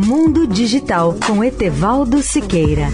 Mundo Digital com Etevaldo Siqueira.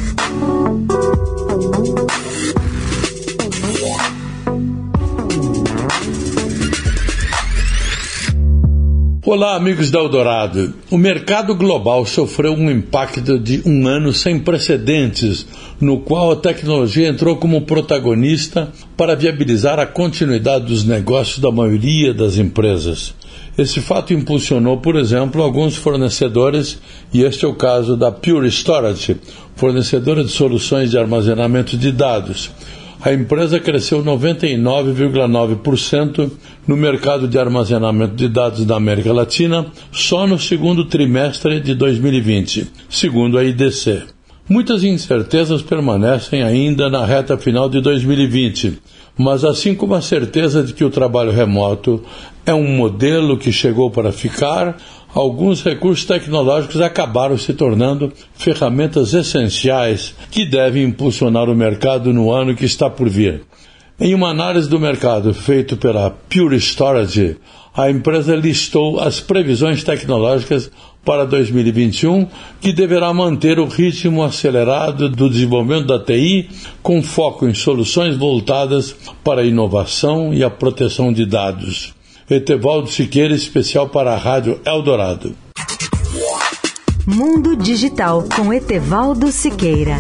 Olá, amigos da Eldorado. O mercado global sofreu um impacto de um ano sem precedentes, no qual a tecnologia entrou como protagonista para viabilizar a continuidade dos negócios da maioria das empresas. Esse fato impulsionou, por exemplo, alguns fornecedores, e este é o caso da Pure Storage, fornecedora de soluções de armazenamento de dados a empresa cresceu 99,9% no mercado de armazenamento de dados da América Latina só no segundo trimestre de 2020, segundo a IDC. Muitas incertezas permanecem ainda na reta final de 2020, mas assim como a certeza de que o trabalho remoto é um modelo que chegou para ficar, alguns recursos tecnológicos acabaram se tornando ferramentas essenciais que devem impulsionar o mercado no ano que está por vir. Em uma análise do mercado feita pela Pure Storage, a empresa listou as previsões tecnológicas para 2021, que deverá manter o ritmo acelerado do desenvolvimento da TI, com foco em soluções voltadas para a inovação e a proteção de dados. Etevaldo Siqueira, especial para a Rádio Eldorado. Mundo Digital com Etevaldo Siqueira.